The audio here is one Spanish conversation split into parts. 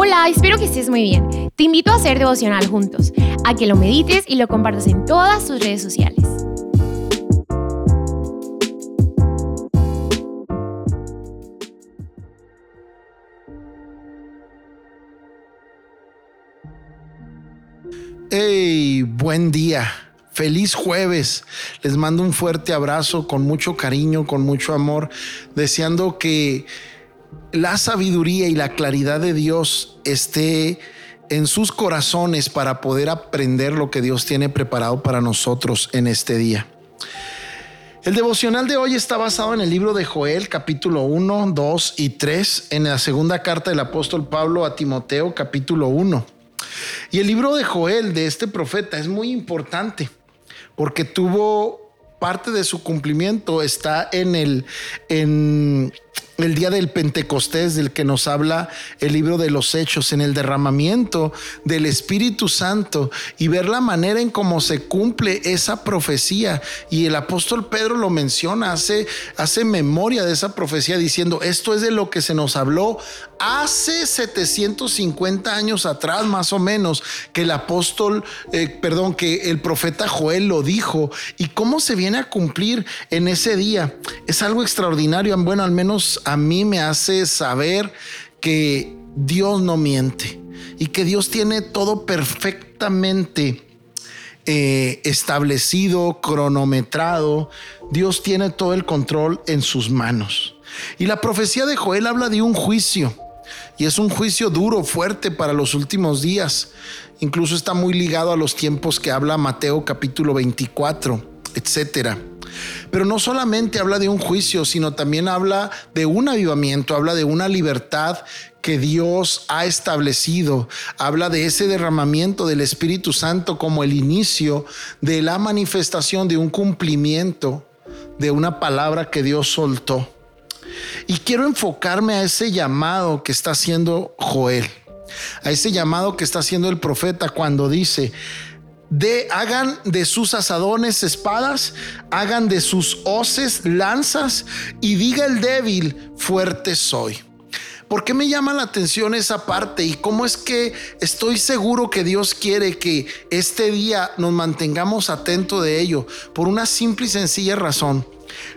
Hola, espero que estés muy bien. Te invito a hacer devocional juntos, a que lo medites y lo compartas en todas tus redes sociales. Hey, buen día. Feliz jueves. Les mando un fuerte abrazo con mucho cariño, con mucho amor, deseando que la sabiduría y la claridad de Dios esté en sus corazones para poder aprender lo que Dios tiene preparado para nosotros en este día. El devocional de hoy está basado en el libro de Joel, capítulo 1, 2 y 3, en la segunda carta del apóstol Pablo a Timoteo, capítulo 1. Y el libro de Joel, de este profeta, es muy importante porque tuvo parte de su cumplimiento, está en el, en el día del Pentecostés del que nos habla el libro de los Hechos, en el derramamiento del Espíritu Santo y ver la manera en cómo se cumple esa profecía. Y el apóstol Pedro lo menciona, hace, hace memoria de esa profecía diciendo, esto es de lo que se nos habló hace 750 años atrás, más o menos, que el apóstol, eh, perdón, que el profeta Joel lo dijo y cómo se viene a cumplir en ese día. Es algo extraordinario, bueno, al menos a mí me hace saber que Dios no miente y que Dios tiene todo perfectamente eh, establecido, cronometrado. Dios tiene todo el control en sus manos. Y la profecía de Joel habla de un juicio. Y es un juicio duro, fuerte para los últimos días. Incluso está muy ligado a los tiempos que habla Mateo capítulo 24, etcétera. Pero no solamente habla de un juicio, sino también habla de un avivamiento, habla de una libertad que Dios ha establecido. Habla de ese derramamiento del Espíritu Santo como el inicio de la manifestación de un cumplimiento de una palabra que Dios soltó. Y quiero enfocarme a ese llamado que está haciendo Joel, a ese llamado que está haciendo el profeta cuando dice, de, hagan de sus asadones espadas, hagan de sus hoces lanzas y diga el débil, fuerte soy. ¿Por qué me llama la atención esa parte y cómo es que estoy seguro que Dios quiere que este día nos mantengamos atentos de ello? Por una simple y sencilla razón.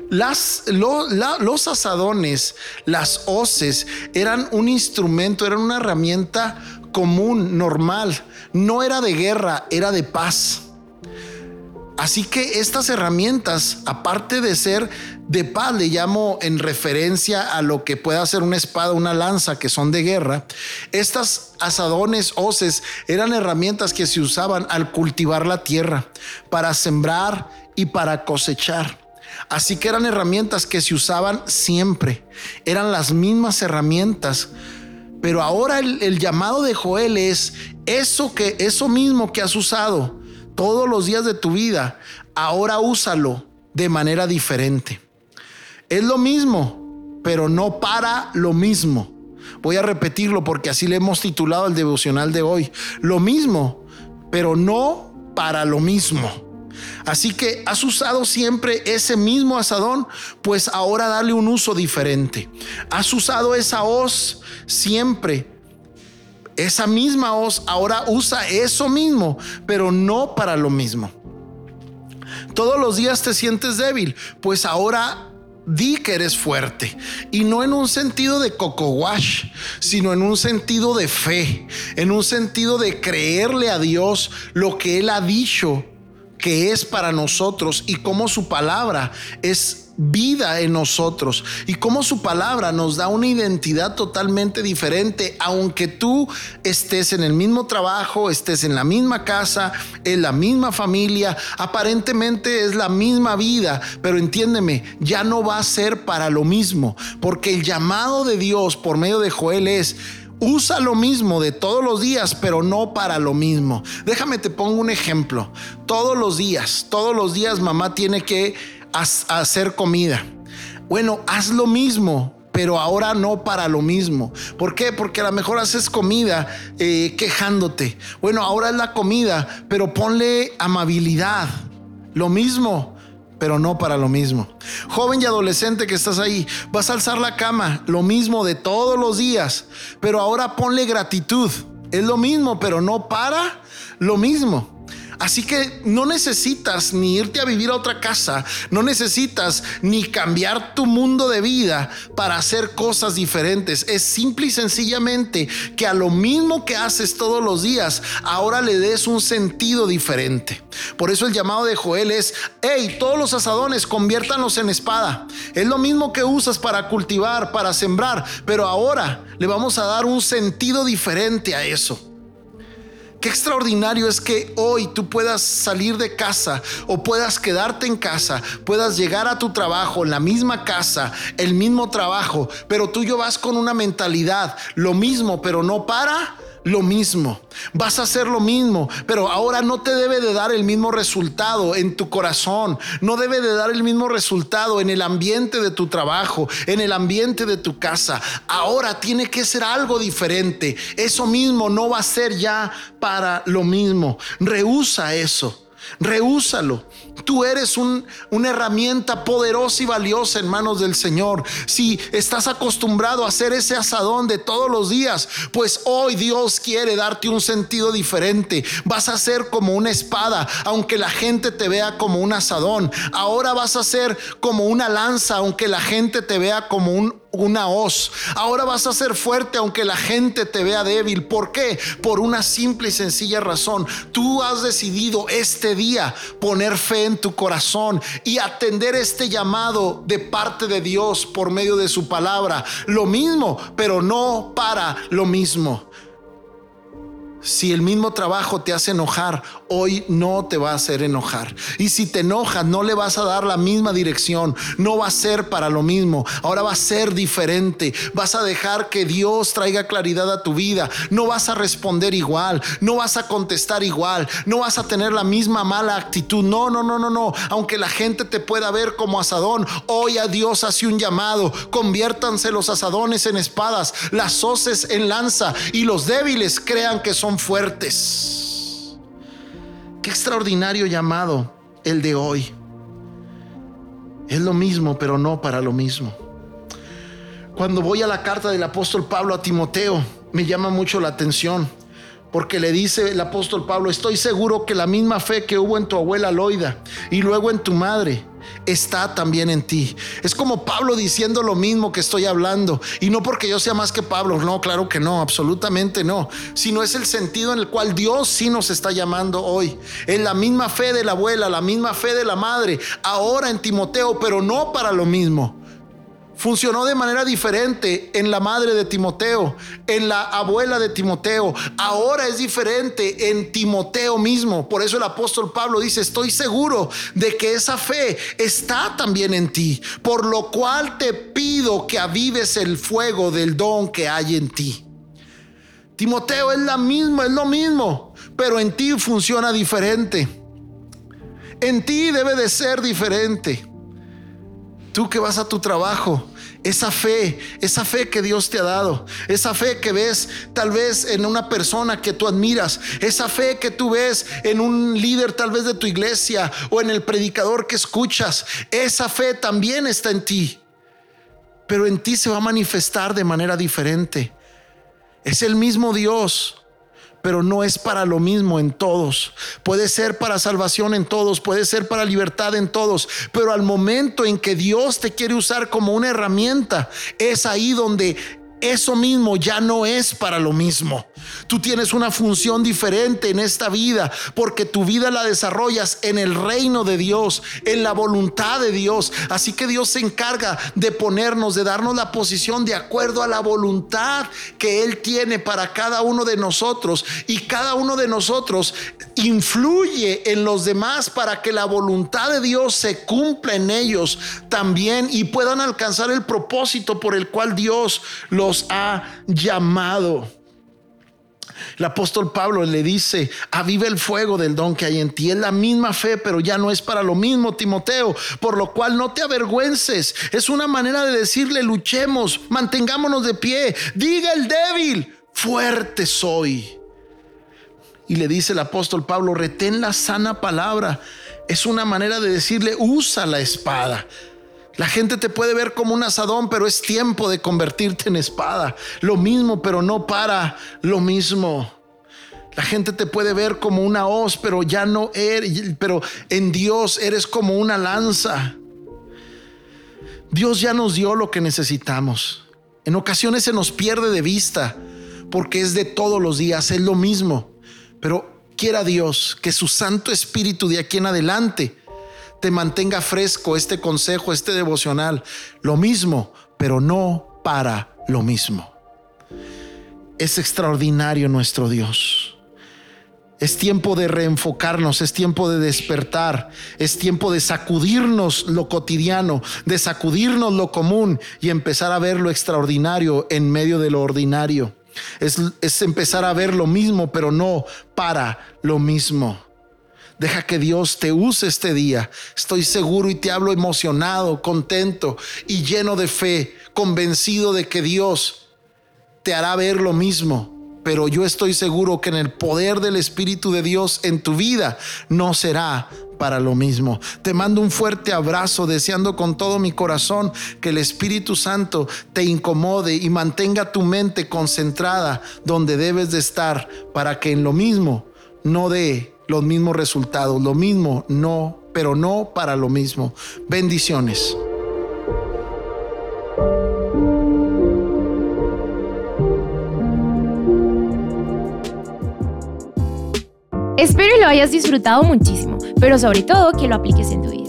Las, los asadones, las hoces, eran un instrumento, eran una herramienta común, normal. No era de guerra, era de paz. Así que estas herramientas, aparte de ser de paz, le llamo en referencia a lo que pueda ser una espada, una lanza, que son de guerra, estas asadones, hoces, eran herramientas que se usaban al cultivar la tierra, para sembrar y para cosechar. Así que eran herramientas que se usaban siempre, eran las mismas herramientas pero ahora el, llamado de Joel es eso que, eso mismo que has usado todos los días de tu vida, ahora úsalo de manera diferente. Es lo mismo, pero no para lo mismo. Voy a repetirlo porque así le hemos titulado el devocional de hoy. Lo mismo, pero no para lo mismo. Así que has usado siempre ese mismo asadón, pues ahora dale un uso diferente. Has usado esa hoz siempre. Esa misma hoz ahora usa eso mismo, pero no para lo mismo. Todos los días te sientes débil, pues ahora di que eres fuerte. Y no en un sentido de coco wash, sino en un sentido de fe, en un sentido de creerle a Dios lo que Él ha dicho que es para nosotros y cómo su palabra es vida en nosotros y cómo su palabra nos da una identidad totalmente diferente, aunque tú estés en el mismo trabajo, estés en la misma casa, en la misma familia, aparentemente es la misma vida, pero entiéndeme, ya no va a ser para lo mismo, porque el llamado de Dios por medio de Joel es usa lo mismo de todos los días, pero no para lo mismo. Déjame te pongo un ejemplo. Todos los días, todos los días mamá tiene que hacer comida. Bueno, haz lo mismo, pero ahora no para lo mismo. ¿Por qué? Porque a lo mejor haces comida eh, quejándote. Bueno, ahora es la comida, pero ponle amabilidad. Lo mismo, pero no para lo mismo. Joven y adolescente que estás ahí, vas a alzar la cama, lo mismo de todos los días, pero ahora ponle gratitud. Es lo mismo, pero no para lo mismo. Así que no necesitas ni irte a vivir a otra casa, no necesitas ni cambiar tu mundo de vida para hacer cosas diferentes. Es simple y sencillamente que a lo mismo que haces todos los días, ahora le des un sentido diferente. Por eso el llamado de Joel es, hey, todos los asadones conviértanlos en espada. Es lo mismo que usas para cultivar, para sembrar, pero ahora le vamos a dar un sentido diferente a eso. Qué extraordinario es que hoy tú puedas salir de casa o puedas quedarte en casa, puedas llegar a tu trabajo, en la misma casa, el mismo trabajo, pero tú yo vas con una mentalidad, lo mismo, pero no para lo mismo. Vas a hacer lo mismo, pero ahora no te debe de dar el mismo resultado en tu corazón. No debe de dar el mismo resultado en el ambiente de tu trabajo, en el ambiente de tu casa. Ahora tiene que ser algo diferente. Eso mismo no va a ser ya para lo mismo. Rehúsa eso. Rehúsalo. Tú eres una herramienta poderosa y valiosa en manos del Señor. Si estás acostumbrado a hacer ese asadón de todos los días, pues hoy Dios quiere darte un sentido diferente. Vas a ser como una espada, aunque la gente te vea como un asadón. Ahora vas a ser como una lanza, aunque la gente te vea como un una hoz. Ahora vas a ser fuerte aunque la gente te vea débil. ¿Por qué? Por una simple y sencilla razón. Tú has decidido este día poner fe en tu corazón y atender este llamado de parte de Dios por medio de su palabra. Lo mismo, pero no para lo mismo. Si el mismo trabajo te hace enojar, hoy no te va a hacer enojar. Y si te enojas, no le vas a dar la misma dirección. No va a ser para lo mismo. Ahora va a ser diferente. Vas a dejar que Dios traiga claridad a tu vida. No vas a responder igual. No vas a contestar igual. No vas a tener la misma mala actitud. No, no, no, no, no. Aunque la gente te pueda ver como asadón, hoy a Dios hace un llamado. Conviértanse los asadones en espadas, las hoces en lanza y los débiles crean que son fuertes. Qué extraordinario llamado el de hoy. Es lo mismo, pero no para lo mismo. Cuando voy a la carta del apóstol Pablo a Timoteo, me llama mucho la atención, porque le dice el apóstol Pablo, estoy seguro que la misma fe que hubo en tu abuela Loida y luego en tu madre, está también en ti. Es como Pablo diciendo lo mismo que estoy hablando. Y no porque yo sea más que Pablo, no, claro que no, absolutamente no. Sino es el sentido en el cual Dios sí nos está llamando hoy. En la misma fe de la abuela, la misma fe de la madre, ahora en Timoteo, pero no para lo mismo funcionó de manera diferente en la madre de Timoteo, en la abuela de Timoteo. Ahora es diferente en Timoteo mismo. Por eso el apóstol Pablo dice, estoy seguro de que esa fe está también en ti, por lo cual te pido que avives el fuego del don que hay en ti. Timoteo es la misma, es lo mismo, pero en ti funciona diferente. En ti debe de ser diferente. Tú que vas a tu trabajo, esa fe, esa fe que Dios te ha dado, esa fe que ves tal vez en una persona que tú admiras, esa fe que tú ves en un líder tal vez de tu iglesia o en el predicador que escuchas, esa fe también está en ti, pero en ti se va a manifestar de manera diferente. Es el mismo Dios pero no es para lo mismo en todos. Puede ser para salvación en todos, puede ser para libertad en todos, pero al momento en que Dios te quiere usar como una herramienta, es ahí donde eso mismo ya no es para lo mismo. Tú tienes una función diferente en esta vida porque tu vida la desarrollas en el reino de Dios, en la voluntad de Dios. Así que Dios se encarga de ponernos, de darnos la posición de acuerdo a la voluntad que Él tiene para cada uno de nosotros. Y cada uno de nosotros influye en los demás para que la voluntad de Dios se cumpla en ellos también y puedan alcanzar el propósito por el cual Dios los ha llamado. El apóstol Pablo le dice, aviva el fuego del don que hay en ti. Es la misma fe, pero ya no es para lo mismo, Timoteo. Por lo cual no te avergüences. Es una manera de decirle, luchemos, mantengámonos de pie. Diga el débil, fuerte soy. Y le dice el apóstol Pablo, retén la sana palabra es una manera de decirle, usa la espada. La gente te puede ver como un asadón, pero es tiempo de convertirte en espada. Lo mismo, pero no para lo mismo. La gente te puede ver como una hoz, pero ya no eres, pero en Dios eres como una lanza. Dios ya nos dio lo que necesitamos. En ocasiones se nos pierde de vista porque es de todos los días, es lo mismo. Pero quiera Dios que su Santo Espíritu de aquí en adelante te mantenga fresco este consejo, este devocional. Lo mismo, pero no para lo mismo. Es extraordinario nuestro Dios. Es tiempo de reenfocarnos, es tiempo de despertar, es tiempo de sacudirnos lo cotidiano, de sacudirnos lo común y empezar a ver lo extraordinario en medio de lo ordinario. Es, es empezar a ver lo mismo, pero no para lo mismo. Deja que Dios te use este día. Estoy seguro y te hablo emocionado, contento y lleno de fe, convencido de que Dios te hará ver lo mismo pero yo estoy seguro que en el poder del Espíritu de Dios en tu vida no será para lo mismo. Te mando un fuerte abrazo deseando con todo mi corazón que el Espíritu Santo te incomode y mantenga tu mente concentrada donde debes de estar para que en lo mismo no dé los mismos resultados, lo mismo no, pero no para lo mismo. Bendiciones. Espero y lo hayas disfrutado muchísimo, pero sobre todo que lo apliques en tu vida.